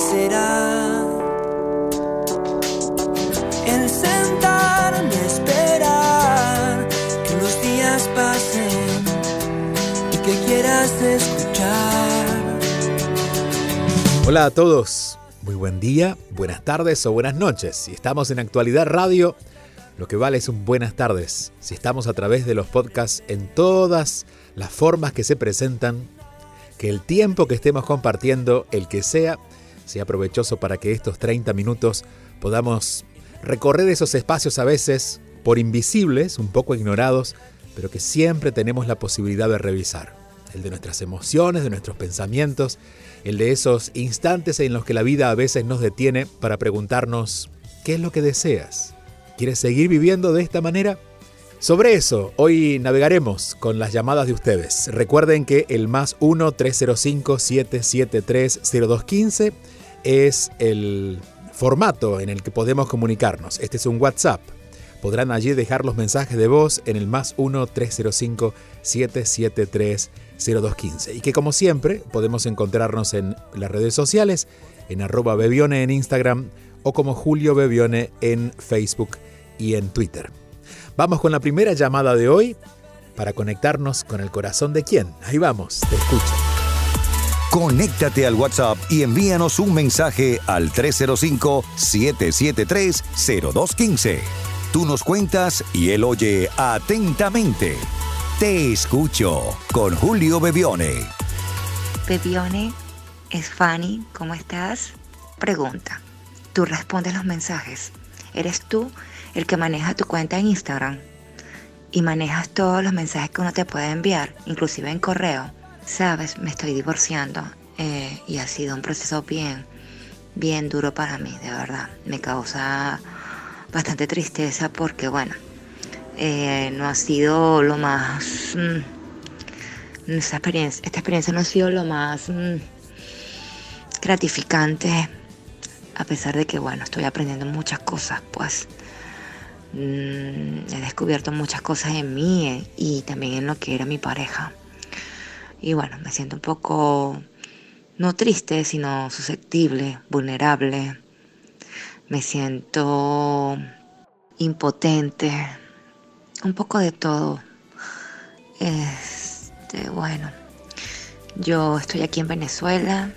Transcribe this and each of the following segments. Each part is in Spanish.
será. El sentarme a esperar que los días pasen y que quieras escuchar. Hola a todos, muy buen día, buenas tardes o buenas noches. Si estamos en Actualidad Radio, lo que vale es un buenas tardes. Si estamos a través de los podcasts en todas las formas que se presentan, que el tiempo que estemos compartiendo, el que sea, sea provechoso para que estos 30 minutos podamos recorrer esos espacios a veces por invisibles, un poco ignorados, pero que siempre tenemos la posibilidad de revisar. El de nuestras emociones, de nuestros pensamientos, el de esos instantes en los que la vida a veces nos detiene para preguntarnos, ¿qué es lo que deseas? ¿Quieres seguir viviendo de esta manera? Sobre eso, hoy navegaremos con las llamadas de ustedes. Recuerden que el más 1-305-773-0215 es el formato en el que podemos comunicarnos. Este es un WhatsApp. Podrán allí dejar los mensajes de voz en el más 1-305-773-0215. Y que como siempre podemos encontrarnos en las redes sociales, en arroba bebione en Instagram o como Julio Bebione en Facebook y en Twitter. Vamos con la primera llamada de hoy para conectarnos con el corazón de quién. Ahí vamos, te escucho. Conéctate al WhatsApp y envíanos un mensaje al 305-773-0215. Tú nos cuentas y él oye atentamente. Te escucho con Julio Bebione. Bebione, es Fanny, ¿cómo estás? Pregunta. Tú respondes los mensajes. ¿Eres tú el que maneja tu cuenta en Instagram? Y manejas todos los mensajes que uno te puede enviar, inclusive en correo. Sabes, me estoy divorciando eh, y ha sido un proceso bien, bien duro para mí, de verdad. Me causa bastante tristeza porque, bueno, eh, no ha sido lo más... Mm, esta, experiencia, no ha sido lo más mm, gratificante, a pesar de que, bueno, estoy aprendiendo muchas cosas, pues mm, he descubierto muchas cosas en mí eh, y también en lo que era mi pareja. Y bueno, me siento un poco, no triste, sino susceptible, vulnerable. Me siento impotente, un poco de todo. Este, bueno, yo estoy aquí en Venezuela,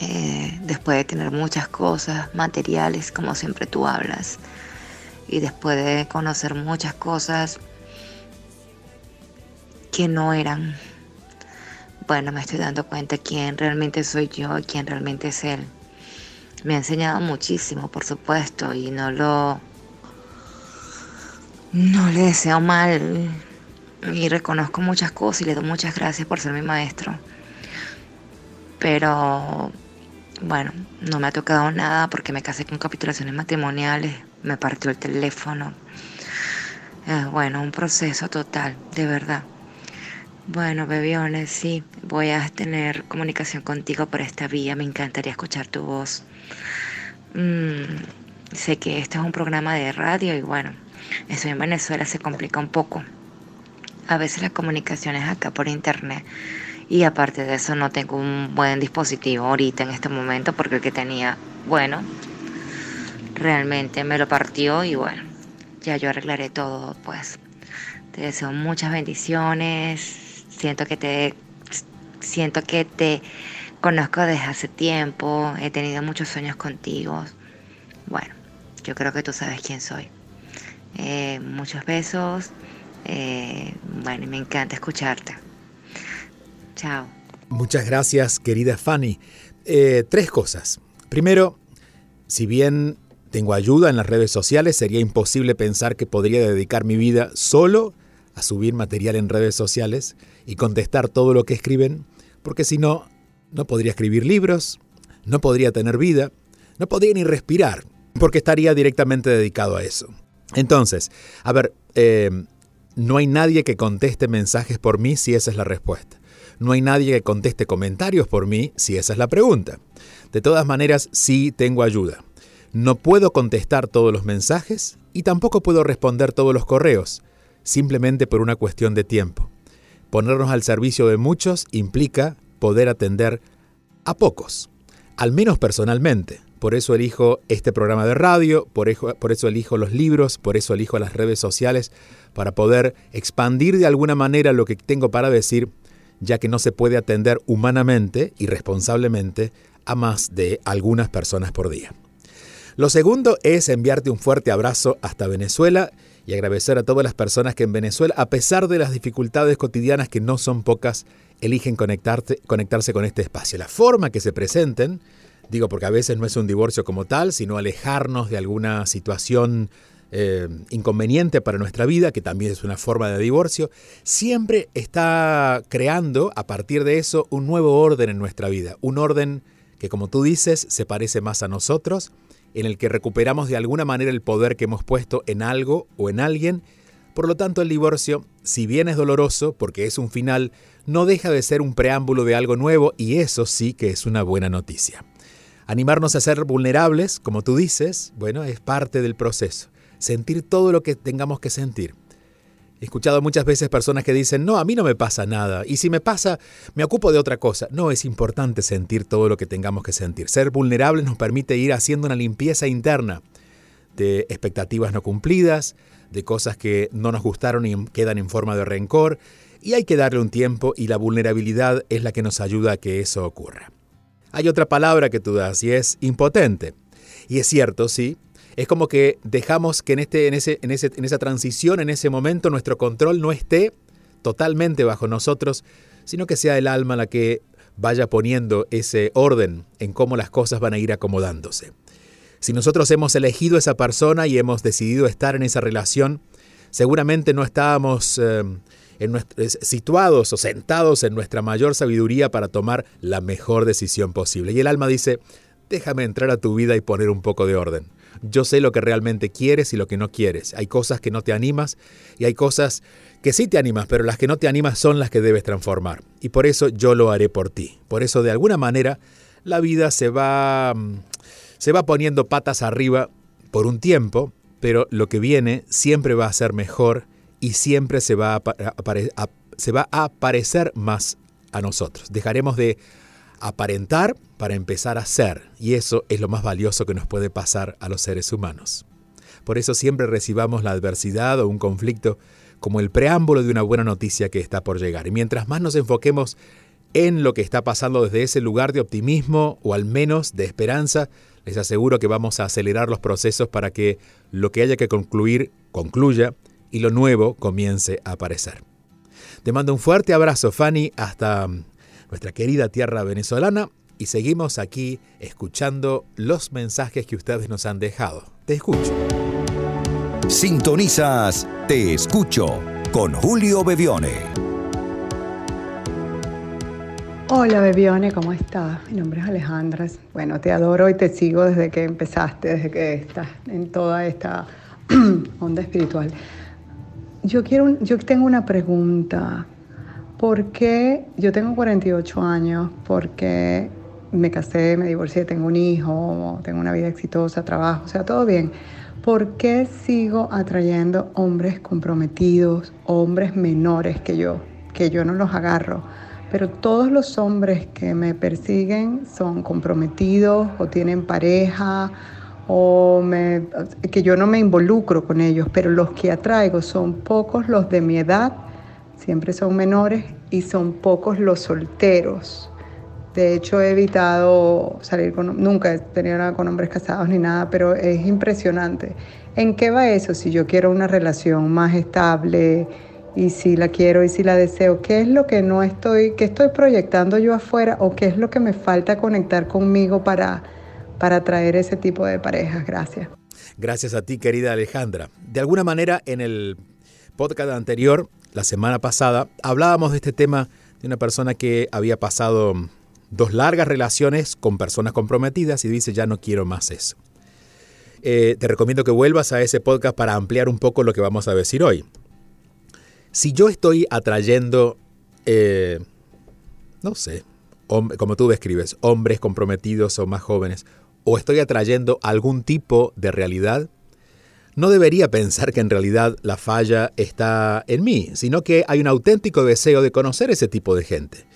eh, después de tener muchas cosas materiales, como siempre tú hablas, y después de conocer muchas cosas que no eran. Bueno, me estoy dando cuenta quién realmente soy yo y quién realmente es él. Me ha enseñado muchísimo, por supuesto, y no lo... No le deseo mal y reconozco muchas cosas y le doy muchas gracias por ser mi maestro. Pero bueno, no me ha tocado nada porque me casé con capitulaciones matrimoniales, me partió el teléfono. Eh, bueno, un proceso total, de verdad. Bueno, bebiones, sí, voy a tener comunicación contigo por esta vía, me encantaría escuchar tu voz. Mm, sé que este es un programa de radio y bueno, estoy en Venezuela, se complica un poco. A veces las comunicaciones acá por internet y aparte de eso no tengo un buen dispositivo ahorita en este momento porque el que tenía, bueno, realmente me lo partió y bueno, ya yo arreglaré todo pues. Te deseo muchas bendiciones, siento que te siento que te conozco desde hace tiempo, he tenido muchos sueños contigo. Bueno, yo creo que tú sabes quién soy. Eh, muchos besos. Eh, bueno, me encanta escucharte. Chao. Muchas gracias, querida Fanny. Eh, tres cosas. Primero, si bien tengo ayuda en las redes sociales, sería imposible pensar que podría dedicar mi vida solo a subir material en redes sociales y contestar todo lo que escriben, porque si no, no podría escribir libros, no podría tener vida, no podría ni respirar, porque estaría directamente dedicado a eso. Entonces, a ver, eh, no hay nadie que conteste mensajes por mí si esa es la respuesta. No hay nadie que conteste comentarios por mí si esa es la pregunta. De todas maneras, sí tengo ayuda. No puedo contestar todos los mensajes y tampoco puedo responder todos los correos, simplemente por una cuestión de tiempo. Ponernos al servicio de muchos implica poder atender a pocos, al menos personalmente. Por eso elijo este programa de radio, por eso, elijo los libros, por eso elijo las redes sociales, para poder expandir de alguna manera lo que tengo para decir, ya que no se puede atender humanamente y responsablemente a más de algunas personas por día. Lo segundo es enviarte un fuerte abrazo hasta Venezuela y agradecer a todas las personas que en Venezuela, a pesar de las dificultades cotidianas que no son pocas, eligen conectarse con este espacio. La forma que se presenten, digo porque a veces no es un divorcio como tal, sino alejarnos de alguna situación eh, inconveniente para nuestra vida, que también es una forma de divorcio, siempre está creando a partir de eso un nuevo orden en nuestra vida, un orden que como tú dices se parece más a nosotros, en el que recuperamos de alguna manera el poder que hemos puesto en algo o en alguien. Por lo tanto, el divorcio, si bien es doloroso porque es un final, no deja de ser un preámbulo de algo nuevo y eso sí que es una buena noticia. Animarnos a ser vulnerables, como tú dices, bueno, es parte del proceso. Sentir todo lo que tengamos que sentir. He escuchado muchas veces personas que dicen, no, a mí no me pasa nada, y si me pasa, me ocupo de otra cosa. No, es importante sentir todo lo que tengamos que sentir. Ser vulnerables nos permite ir haciendo una limpieza interna de expectativas no cumplidas, de cosas que no nos gustaron y quedan en forma de rencor, y hay que darle un tiempo y la vulnerabilidad es la que nos ayuda a que eso ocurra. Hay otra palabra que tú das y es impotente. Y es cierto, sí, es como que dejamos que en, este, en, ese, en, ese, en esa transición, en ese momento, nuestro control no esté totalmente bajo nosotros, sino que sea el alma la que vaya poniendo ese orden en cómo las cosas van a ir acomodándose. Si nosotros hemos elegido esa persona y hemos decidido estar en esa relación, seguramente no estábamos eh, situados o sentados en nuestra mayor sabiduría para tomar la mejor decisión posible. Y el alma dice, déjame entrar a tu vida y poner un poco de orden. Yo sé lo que realmente quieres y lo que no quieres. Hay cosas que no te animas y hay cosas que sí te animas, pero las que no te animas son las que debes transformar. Y por eso yo lo haré por ti. Por eso de alguna manera la vida se va se va poniendo patas arriba por un tiempo, pero lo que viene siempre va a ser mejor y siempre se va a, se va a parecer más a nosotros. Dejaremos de aparentar para empezar a ser, y eso es lo más valioso que nos puede pasar a los seres humanos. Por eso siempre recibamos la adversidad o un conflicto como el preámbulo de una buena noticia que está por llegar. Y mientras más nos enfoquemos en lo que está pasando desde ese lugar de optimismo o al menos de esperanza, les aseguro que vamos a acelerar los procesos para que lo que haya que concluir concluya y lo nuevo comience a aparecer. Te mando un fuerte abrazo, Fanny, hasta nuestra querida tierra venezolana y seguimos aquí escuchando los mensajes que ustedes nos han dejado. Te escucho. Sintonizas Te escucho con Julio Bebione. Hola Bebione, ¿cómo estás? Mi nombre es Alejandra. Bueno, te adoro y te sigo desde que empezaste, desde que estás en toda esta onda espiritual. Yo, quiero, yo tengo una pregunta ¿Por qué yo tengo 48 años? Porque me casé, me divorcié, tengo un hijo, tengo una vida exitosa, trabajo, o sea, todo bien. ¿Por qué sigo atrayendo hombres comprometidos, hombres menores que yo, que yo no los agarro? Pero todos los hombres que me persiguen son comprometidos o tienen pareja o que yo no me involucro con ellos, pero los que atraigo son pocos los de mi edad siempre son menores y son pocos los solteros. De hecho, he evitado salir con, nunca he tenido nada con hombres casados ni nada, pero es impresionante. ¿En qué va eso? Si yo quiero una relación más estable y si la quiero y si la deseo, ¿qué es lo que no estoy, qué estoy proyectando yo afuera o qué es lo que me falta conectar conmigo para, para traer ese tipo de parejas? Gracias. Gracias a ti, querida Alejandra. De alguna manera, en el podcast anterior la semana pasada hablábamos de este tema de una persona que había pasado dos largas relaciones con personas comprometidas y dice ya no quiero más eso. Eh, te recomiendo que vuelvas a ese podcast para ampliar un poco lo que vamos a decir hoy. Si yo estoy atrayendo, eh, no sé, como tú describes, hombres comprometidos o más jóvenes, o estoy atrayendo algún tipo de realidad, no debería pensar que en realidad la falla está en mí, sino que hay un auténtico deseo de conocer ese tipo de gente.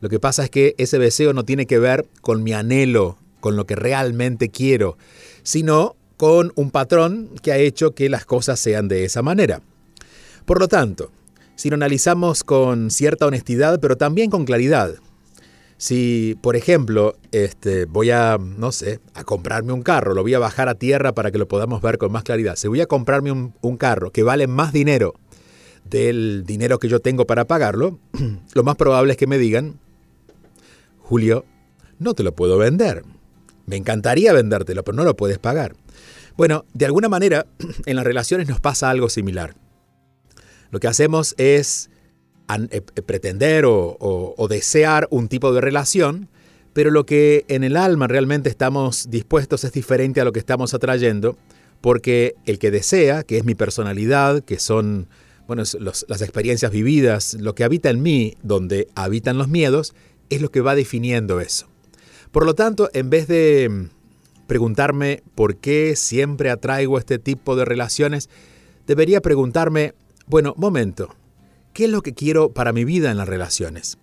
Lo que pasa es que ese deseo no tiene que ver con mi anhelo, con lo que realmente quiero, sino con un patrón que ha hecho que las cosas sean de esa manera. Por lo tanto, si lo analizamos con cierta honestidad, pero también con claridad, si, por ejemplo, este, voy a, no sé, a comprarme un carro, lo voy a bajar a tierra para que lo podamos ver con más claridad. Si voy a comprarme un, un carro que vale más dinero del dinero que yo tengo para pagarlo, lo más probable es que me digan, Julio, no te lo puedo vender. Me encantaría vendértelo, pero no lo puedes pagar. Bueno, de alguna manera en las relaciones nos pasa algo similar. Lo que hacemos es eh, eh, pretender o, desear un tipo de relación, pero lo que en el alma realmente estamos dispuestos es diferente a lo que estamos atrayendo, porque el que desea, que es mi personalidad, que son bueno, las experiencias vividas, lo que habita en mí, donde habitan los miedos, es lo que va definiendo eso. Por lo tanto, en vez de mm, preguntarme por qué siempre atraigo este tipo de relaciones, debería preguntarme, bueno, momento, ¿qué es lo que quiero para mi vida en las relaciones?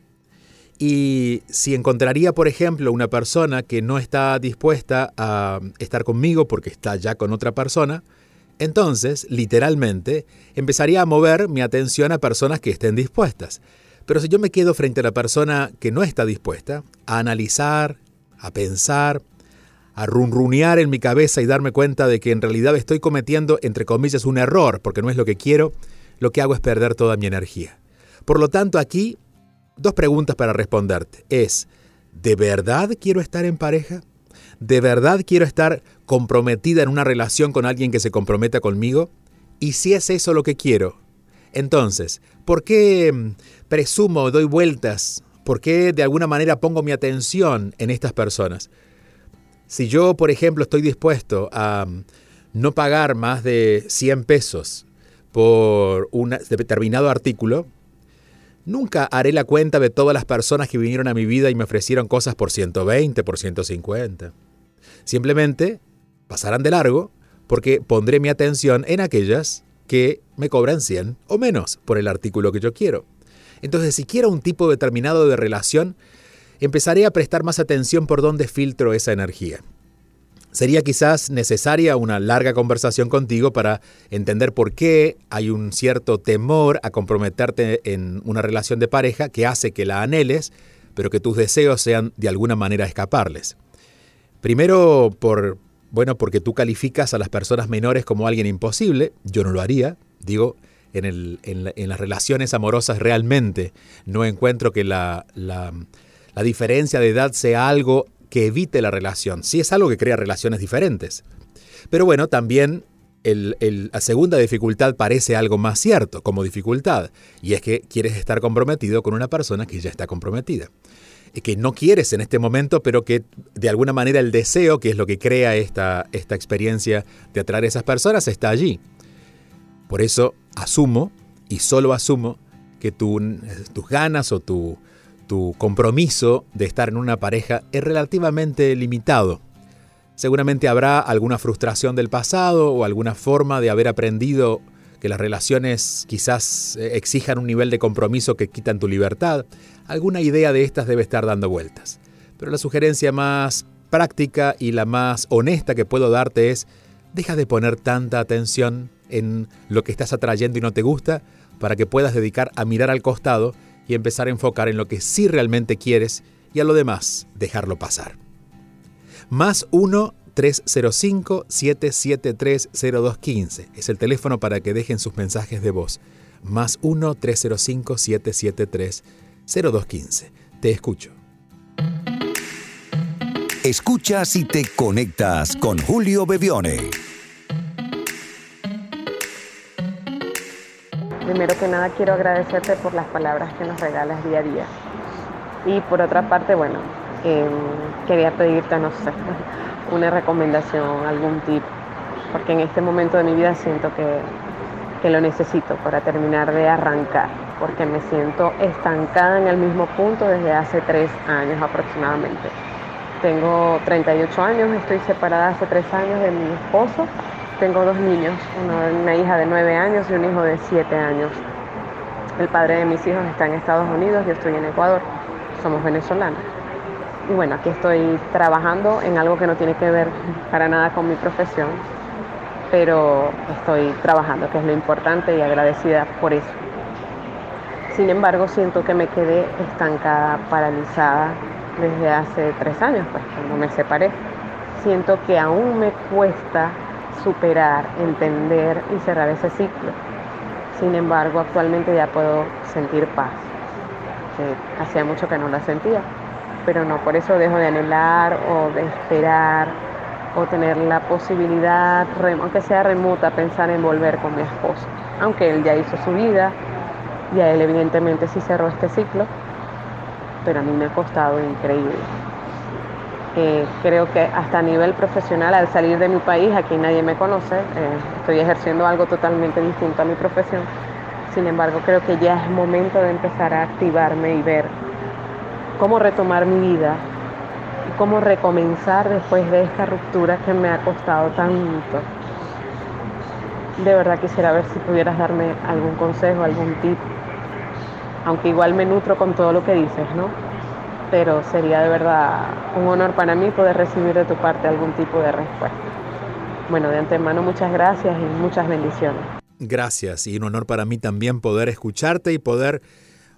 Y si encontraría, por ejemplo, una persona que no está dispuesta a estar conmigo porque está ya con otra persona, entonces, literalmente, empezaría a mover mi atención a personas que estén dispuestas. Pero si yo me quedo frente a la persona que no está dispuesta, a analizar, a pensar, a runrunear en mi cabeza y darme cuenta de que en realidad estoy cometiendo, entre comillas, un error, porque no es lo que quiero, lo que hago es perder toda mi energía. Por lo tanto, aquí, dos preguntas para responderte. Es, ¿de verdad quiero estar en pareja? ¿De verdad quiero estar comprometida en una relación con alguien que se comprometa conmigo? Y si es eso lo que quiero, entonces, ¿por qué mm, presumo, doy vueltas? ¿Por qué de alguna manera pongo mi atención en estas personas? Si yo, por ejemplo, estoy dispuesto a mm, no pagar más de 100 pesos por un determinado artículo, nunca haré la cuenta de todas las personas que vinieron a mi vida y me ofrecieron cosas por 120, por 150. Simplemente pasarán de largo porque pondré mi atención en aquellas que me cobran 100 o menos por el artículo que yo quiero. Entonces, si quiero un tipo determinado de relación, empezaré a prestar más atención por dónde filtro esa energía. Sería quizás necesaria una larga conversación contigo para entender por qué hay un cierto temor a comprometerte en una relación de pareja que hace que la anheles, pero que tus deseos sean de alguna manera escaparles. Primero por bueno, porque tú calificas a las personas menores como alguien imposible, yo no lo haría, digo, en, las relaciones amorosas realmente no encuentro que la, diferencia de edad sea algo que evite la relación. Sí es algo que crea relaciones diferentes. Pero bueno, también la segunda dificultad parece algo más cierto como dificultad, y es que quieres estar comprometido con una persona que ya está comprometida. Que no quieres en este momento, pero que de alguna manera el deseo, que es lo que crea esta, esta experiencia de atraer a esas personas, está allí. Por eso asumo, y solo asumo, que tus ganas o tu, tu compromiso de estar en una pareja es relativamente limitado. Seguramente habrá alguna frustración del pasado o alguna forma de haber aprendido que las relaciones quizás eh, exijan un nivel de compromiso que quitan tu libertad. Alguna idea de estas debe estar dando vueltas. Pero la sugerencia más práctica y la más honesta que puedo darte es, deja de poner tanta atención en lo que estás atrayendo y no te gusta para que puedas dedicar a mirar al costado y empezar a enfocar en lo que sí realmente quieres y a lo demás dejarlo pasar. Más 1-305-773-0215 es el teléfono para que dejen sus mensajes de voz. Más 1-305-773-0215. Te escucho. Escuchas y te conectas con Julio Bebione. Primero que nada quiero agradecerte por las palabras que nos regalas día a día. Y por otra parte, bueno, Em, quería pedirte, no sé, una recomendación, algún tip, porque en este momento de mi vida siento que, que lo necesito para terminar de arrancar, porque me siento estancada en el mismo punto desde hace tres años aproximadamente. Tengo 38 años, estoy separada hace tres años de mi esposo, tengo dos niños, una hija de nueve años y un hijo de siete años. El padre de mis hijos está en Estados Unidos, yo estoy en Ecuador, somos venezolanos. Y bueno, aquí estoy trabajando en algo que no tiene que ver para nada con mi profesión, pero estoy trabajando, que es lo importante y agradecida por eso. Sin embargo, siento que me quedé estancada, paralizada desde hace tres años, pues cuando me separé. Siento que aún me cuesta superar, entender y cerrar ese ciclo. Sin embargo, actualmente ya puedo sentir paz, que hacía mucho que no la sentía pero no por eso dejo de anhelar o de esperar o tener la posibilidad, aunque sea remota, pensar en volver con mi esposo. Aunque él ya hizo su vida y a él evidentemente sí cerró este ciclo, pero a mí me ha costado increíble. Eh, creo que hasta a nivel profesional, al salir de mi país, aquí nadie me conoce, eh, estoy ejerciendo algo totalmente distinto a mi profesión. Sin embargo, creo que ya es momento de empezar a activarme y ver cómo retomar mi vida cómo recomenzar después de esta ruptura que me ha costado tanto. De verdad quisiera ver si pudieras darme algún consejo, algún tip, aunque igual me nutro con todo lo que dices, ¿no? Pero sería de verdad un honor para mí poder recibir de tu parte algún tipo de respuesta. Bueno, de antemano muchas gracias y muchas bendiciones. Gracias y un honor para mí también poder escucharte y poder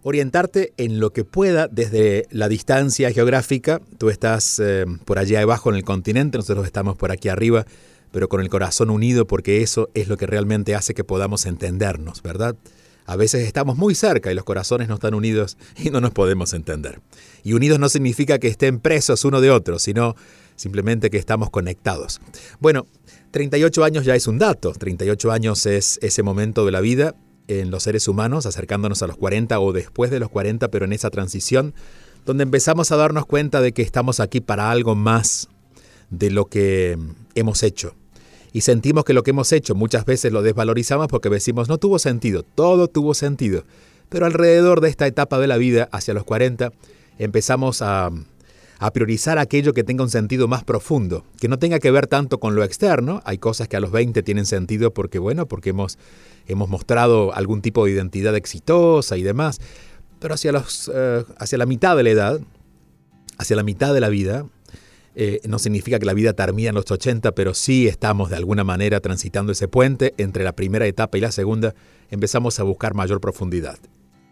orientarte en lo que pueda desde la distancia geográfica. Tú estás eh, por allá abajo en el continente, nosotros estamos por aquí arriba, pero con el corazón unido porque eso es lo que realmente hace que podamos entendernos, ¿verdad? A veces estamos muy cerca y los corazones no están unidos y no nos podemos entender. Y unidos no significa que estén presos uno de otro, sino simplemente que estamos conectados. Bueno, 38 años ya es un dato, 38 años es ese momento de la vida en los seres humanos, acercándonos a los 40 o después de los 40, pero en esa transición, donde empezamos a darnos cuenta de que estamos aquí para algo más de lo que hemos hecho. Y sentimos que lo que hemos hecho muchas veces lo desvalorizamos porque decimos no tuvo sentido, todo tuvo sentido. Pero alrededor de esta etapa de la vida, hacia los 40, empezamos a, a priorizar aquello que tenga un sentido más profundo, que no tenga que ver tanto con lo externo. Hay cosas que a los 20 tienen sentido porque, bueno, porque hemos hemos mostrado algún tipo de identidad exitosa y demás, pero hacia, los, eh, hacia la mitad de la edad, hacia la mitad de la vida, eh, no significa que la vida termine en los 80, pero sí estamos de alguna manera transitando ese puente entre la primera etapa y la segunda, empezamos a buscar mayor profundidad.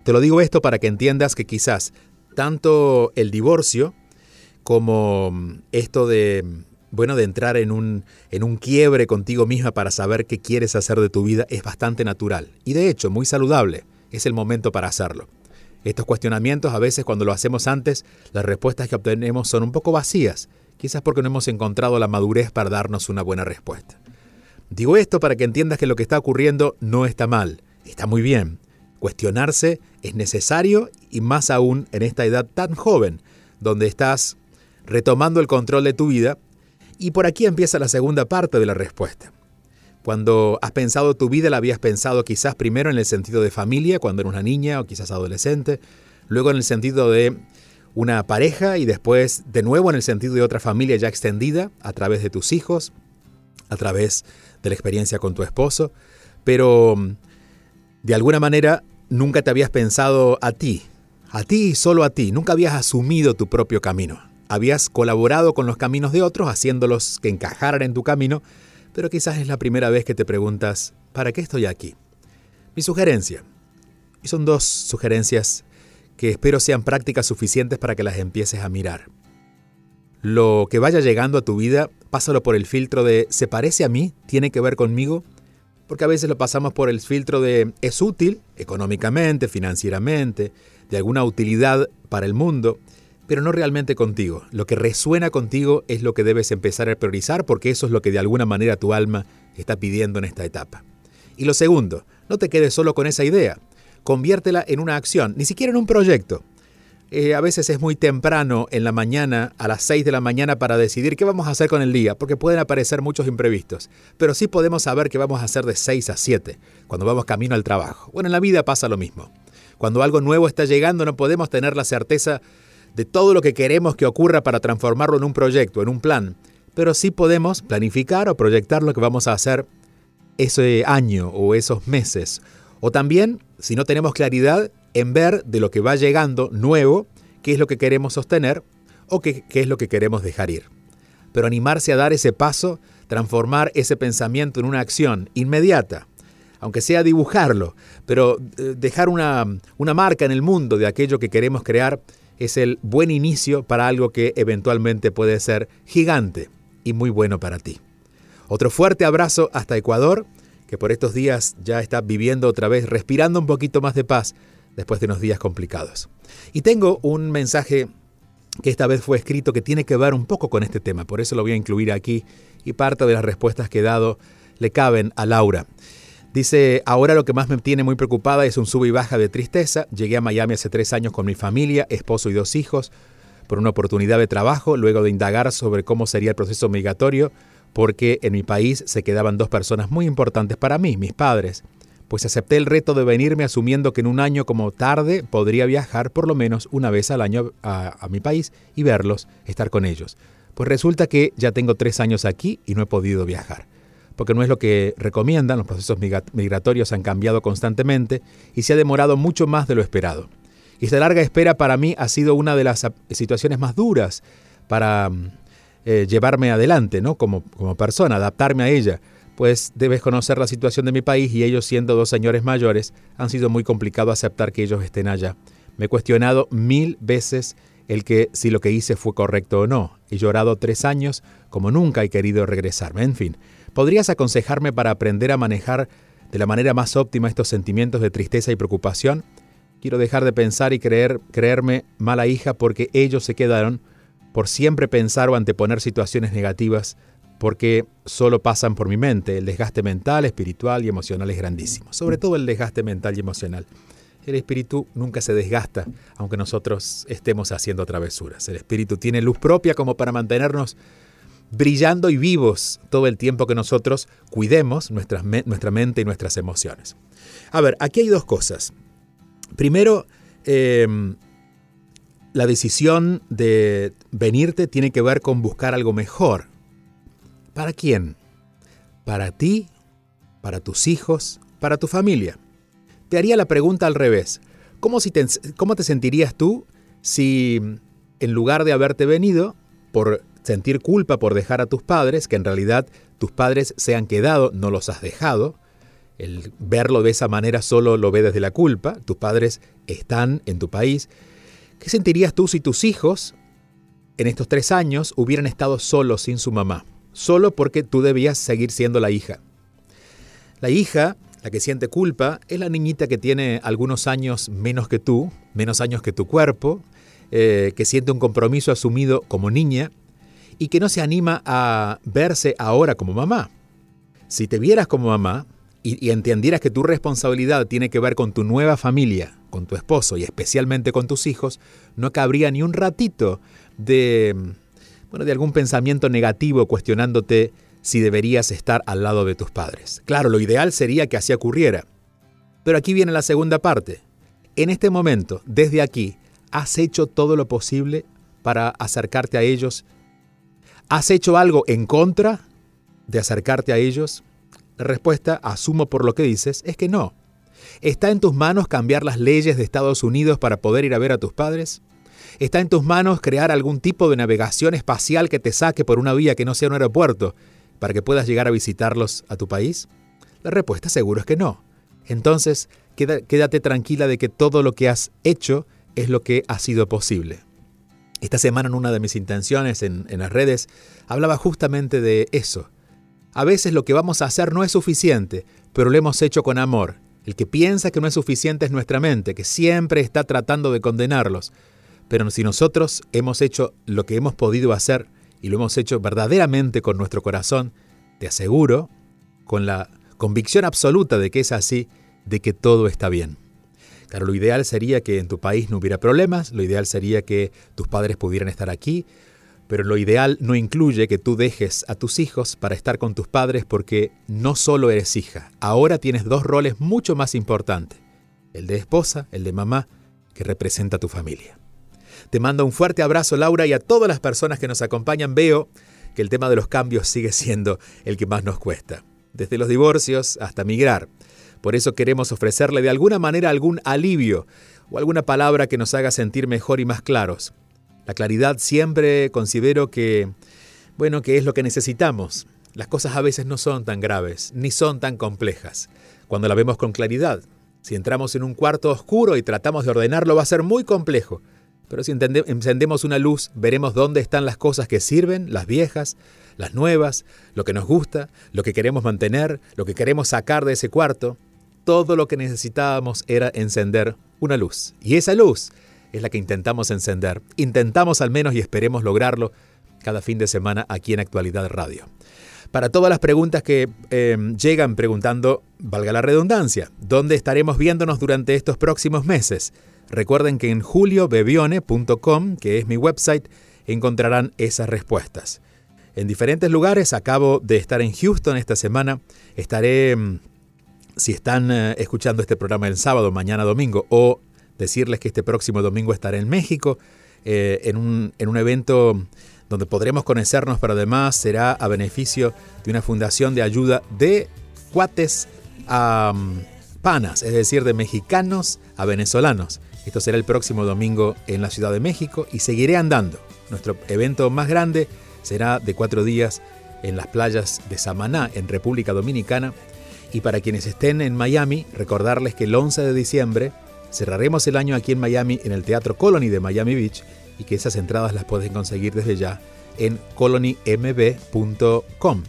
Te lo digo esto para que entiendas que quizás tanto el divorcio como esto de bueno, de entrar en un, en un quiebre contigo misma para saber qué quieres hacer de tu vida es bastante natural y de hecho muy saludable. Es el momento para hacerlo. Estos cuestionamientos a veces cuando lo hacemos antes, las respuestas que obtenemos son un poco vacías, quizás porque no hemos encontrado la madurez para darnos una buena respuesta. Digo esto para que entiendas que lo que está ocurriendo no está mal, está muy bien. Cuestionarse es necesario y más aún en esta edad tan joven, donde estás retomando el control de tu vida y por aquí empieza la segunda parte de la respuesta. Cuando has pensado tu vida, la habías pensado quizás primero en el sentido de familia, cuando eras una niña o quizás adolescente, luego en el sentido de una pareja y después de nuevo en el sentido de otra familia ya extendida a través de tus hijos, a través de la experiencia con tu esposo, pero de alguna manera nunca te habías pensado a ti, a ti y solo a ti, nunca habías asumido tu propio camino. Habías colaborado con los caminos de otros, haciéndolos que encajaran en tu camino, pero quizás es la primera vez que te preguntas, ¿para qué estoy aquí? Mi sugerencia, y son dos sugerencias que espero sean prácticas suficientes para que las empieces a mirar. Lo que vaya llegando a tu vida, pásalo por el filtro de ¿se parece a mí? ¿Tiene que ver conmigo? Porque a veces lo pasamos por el filtro de ¿es útil económicamente, financieramente, de alguna utilidad para el mundo? Pero no realmente contigo. Lo que resuena contigo es lo que debes empezar a priorizar porque eso es lo que de alguna manera tu alma está pidiendo en esta etapa. Y lo segundo, no te quedes solo con esa idea, conviértela en una acción, ni siquiera en un proyecto. eh, a veces es muy temprano en la mañana, a las 6 de la mañana, para decidir qué vamos a hacer con el día, porque pueden aparecer muchos imprevistos. Pero sí podemos saber qué vamos a hacer de 6 a 7, cuando vamos camino al trabajo. Bueno, en la vida pasa lo mismo. Cuando algo nuevo está llegando, no podemos tener la certeza de todo lo que queremos que ocurra para transformarlo en un proyecto, en un plan. Pero sí podemos planificar o proyectar lo que vamos a hacer ese año o esos meses. O también, si no tenemos claridad, en ver de lo que va llegando nuevo, qué es lo que queremos sostener o qué, es lo que queremos dejar ir. Pero animarse a dar ese paso, transformar ese pensamiento en una acción inmediata, aunque sea dibujarlo, pero eh, dejar una, una marca en el mundo de aquello que queremos crear, es el buen inicio para algo que eventualmente puede ser gigante y muy bueno para ti. Otro fuerte abrazo hasta Ecuador, que por estos días ya está viviendo otra vez, respirando un poquito más de paz después de unos días complicados. Y tengo un mensaje que esta vez fue escrito que tiene que ver un poco con este tema, por eso lo voy a incluir aquí y parte de las respuestas que he dado le caben a Laura. Dice, ahora lo que más me tiene muy preocupada es un sub y baja de tristeza. Llegué a Miami hace tres años con mi familia, esposo y dos hijos, por una oportunidad de trabajo, luego de indagar sobre cómo sería el proceso migratorio, porque en mi país se quedaban dos personas muy importantes para mí, mis padres pues acepté el reto de venirme asumiendo que en un año como tarde podría viajar por lo menos una vez al año a, mi país y verlos, estar con ellos. Pues resulta que ya tengo tres años aquí y no he podido viajar, porque no es lo que recomiendan, los procesos migratorios han cambiado constantemente y se ha demorado mucho más de lo esperado. Y esta larga espera para mí ha sido una de las situaciones más duras para eh, llevarme adelante, ¿no? Como, como persona, adaptarme a ella pues debes conocer la situación de mi país y ellos siendo dos señores mayores, han sido muy complicado aceptar que ellos estén allá. Me he cuestionado mil veces el que si lo que hice fue correcto o no. He llorado tres años como nunca he querido regresarme. En fin, ¿podrías aconsejarme para aprender a manejar de la manera más óptima estos sentimientos de tristeza y preocupación? Quiero dejar de pensar y creer, creerme mala hija porque ellos se quedaron por siempre pensar o anteponer situaciones negativas porque solo pasan por mi mente. El desgaste mental, espiritual y emocional es grandísimo, sobre todo el desgaste mental y emocional. El espíritu nunca se desgasta, aunque nosotros estemos haciendo travesuras. El espíritu tiene luz propia como para mantenernos brillando y vivos todo el tiempo que nosotros cuidemos nuestra, nuestra mente y nuestras emociones. A ver, aquí hay dos cosas. Primero, em, la decisión de venirte tiene que ver con buscar algo mejor, ¿Para quién? ¿Para ti? ¿Para tus hijos? ¿Para tu familia? Te haría la pregunta al revés. ¿Cómo, si te, ¿Cómo te sentirías tú si en lugar de haberte venido por sentir culpa por dejar a tus padres, que en realidad tus padres se han quedado, no los has dejado, el verlo de esa manera solo lo ve desde la culpa, tus padres están en tu país, ¿qué sentirías tú si tus hijos en estos tres años hubieran estado solos sin su mamá? solo porque tú debías seguir siendo la hija. La hija, la que siente culpa, es la niñita que tiene algunos años menos que tú, menos años que tu cuerpo, eh, que siente un compromiso asumido como niña y que no se anima a verse ahora como mamá. Si te vieras como mamá y, entendieras que tu responsabilidad tiene que ver con tu nueva familia, con tu esposo y especialmente con tus hijos, no cabría ni un ratito de bueno, de algún pensamiento negativo cuestionándote si deberías estar al lado de tus padres. Claro, lo ideal sería que así ocurriera. Pero aquí viene la segunda parte. En este momento, desde aquí, ¿has hecho todo lo posible para acercarte a ellos? ¿Has hecho algo en contra de acercarte a ellos? La respuesta, asumo por lo que dices, es que no. ¿Está en tus manos cambiar las leyes de Estados Unidos para poder ir a ver a tus padres? ¿Está en tus manos crear algún tipo de navegación espacial que te saque por una vía que no sea un aeropuerto para que puedas llegar a visitarlos a tu país? La respuesta seguro es que no. Entonces, quédate tranquila de que todo lo que has hecho es lo que ha sido posible. Esta semana en una de mis intenciones en, las redes hablaba justamente de eso. A veces lo que vamos a hacer no es suficiente, pero lo hemos hecho con amor. El que piensa que no es suficiente es nuestra mente, que siempre está tratando de condenarlos. Pero si nosotros hemos hecho lo que hemos podido hacer y lo hemos hecho verdaderamente con nuestro corazón, te aseguro, con la convicción absoluta de que es así, de que todo está bien. Lo ideal sería que en tu país no hubiera problemas, lo ideal sería que tus padres pudieran estar aquí, pero lo ideal no incluye que tú dejes a tus hijos para estar con tus padres porque no solo eres hija, ahora tienes dos roles mucho más importantes, el de esposa, el de mamá, que representa a tu familia. Te mando un fuerte abrazo Laura y a todas las personas que nos acompañan veo que el tema de los cambios sigue siendo el que más nos cuesta, desde los divorcios hasta migrar. Por eso queremos ofrecerle de alguna manera algún alivio o alguna palabra que nos haga sentir mejor y más claros. La claridad siempre considero que, bueno, que es lo que necesitamos. Las cosas a veces no son tan graves, ni son tan complejas, cuando la vemos con claridad. Si entramos en un cuarto oscuro y tratamos de ordenarlo va a ser muy complejo. Pero si encendemos una luz, veremos dónde están las cosas que sirven, las viejas, las nuevas, lo que nos gusta, lo que queremos mantener, lo que queremos sacar de ese cuarto todo lo que necesitábamos era encender una luz. Y esa luz es la que intentamos encender. Intentamos al menos y esperemos lograrlo cada fin de semana aquí en Actualidad Radio. Para todas las preguntas que em, llegan preguntando, valga la redundancia, ¿dónde estaremos viéndonos durante estos próximos meses? Recuerden que en juliobebione.com, que es mi website, encontrarán esas respuestas. En diferentes lugares, acabo de estar en Houston esta semana, estaré em, si están eh, escuchando este programa el sábado, mañana domingo, o decirles que este próximo domingo estaré en México eh, en, un, en, un, evento donde podremos conocernos, pero además será a beneficio de una fundación de ayuda de cuates a panas, es decir, de mexicanos a venezolanos. Esto será el próximo domingo en la Ciudad de México y seguiré andando. Nuestro evento más grande será de cuatro días en las playas de Samaná, en República Dominicana, y para quienes estén en Miami, recordarles que el 11 de diciembre cerraremos el año aquí en Miami en el Teatro Colony de Miami Beach y que esas entradas las pueden conseguir desde ya en colonymb.com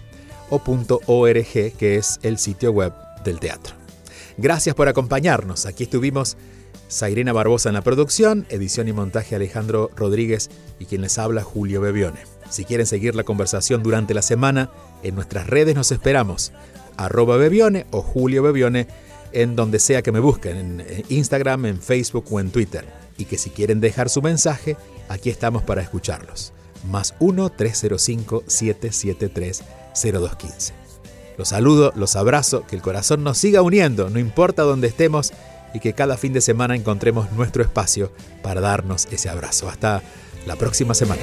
o .org, que es el sitio web del teatro. Gracias por acompañarnos. Aquí estuvimos Sairena Barbosa en la producción, edición y montaje Alejandro Rodríguez y quien les habla Julio Bebione. Si quieren seguir la conversación durante la semana, en nuestras redes nos esperamos arroba Bebione o Julio Bebione en donde sea que me busquen, en Instagram, en Facebook o en Twitter. Y que si quieren dejar su mensaje, aquí estamos para escucharlos. Más 1-305-773-0215. Los saludo, los abrazo, que el corazón nos siga uniendo, no importa dónde estemos, y que cada fin de semana encontremos nuestro espacio para darnos ese abrazo. Hasta la próxima semana.